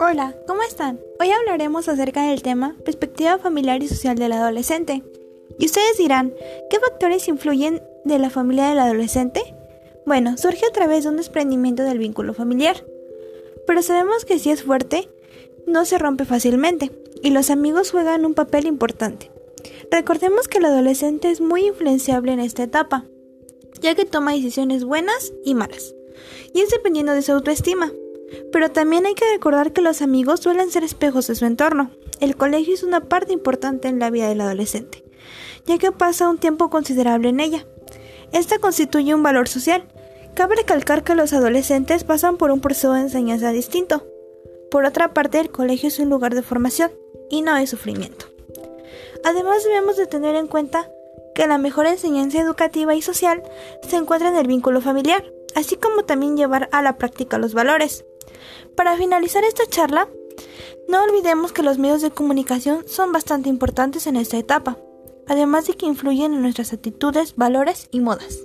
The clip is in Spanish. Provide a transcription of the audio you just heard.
Hola, ¿cómo están? Hoy hablaremos acerca del tema perspectiva familiar y social del adolescente. Y ustedes dirán, ¿qué factores influyen de la familia del adolescente? Bueno, surge a través de un desprendimiento del vínculo familiar. Pero sabemos que si es fuerte, no se rompe fácilmente, y los amigos juegan un papel importante. Recordemos que el adolescente es muy influenciable en esta etapa, ya que toma decisiones buenas y malas, y es dependiendo de su autoestima. Pero también hay que recordar que los amigos suelen ser espejos de su entorno. El colegio es una parte importante en la vida del adolescente, ya que pasa un tiempo considerable en ella. Esta constituye un valor social. Cabe recalcar que los adolescentes pasan por un proceso de enseñanza distinto. Por otra parte, el colegio es un lugar de formación y no de sufrimiento. Además, debemos de tener en cuenta que la mejor enseñanza educativa y social se encuentra en el vínculo familiar, así como también llevar a la práctica los valores. Para finalizar esta charla, no olvidemos que los medios de comunicación son bastante importantes en esta etapa, además de que influyen en nuestras actitudes, valores y modas.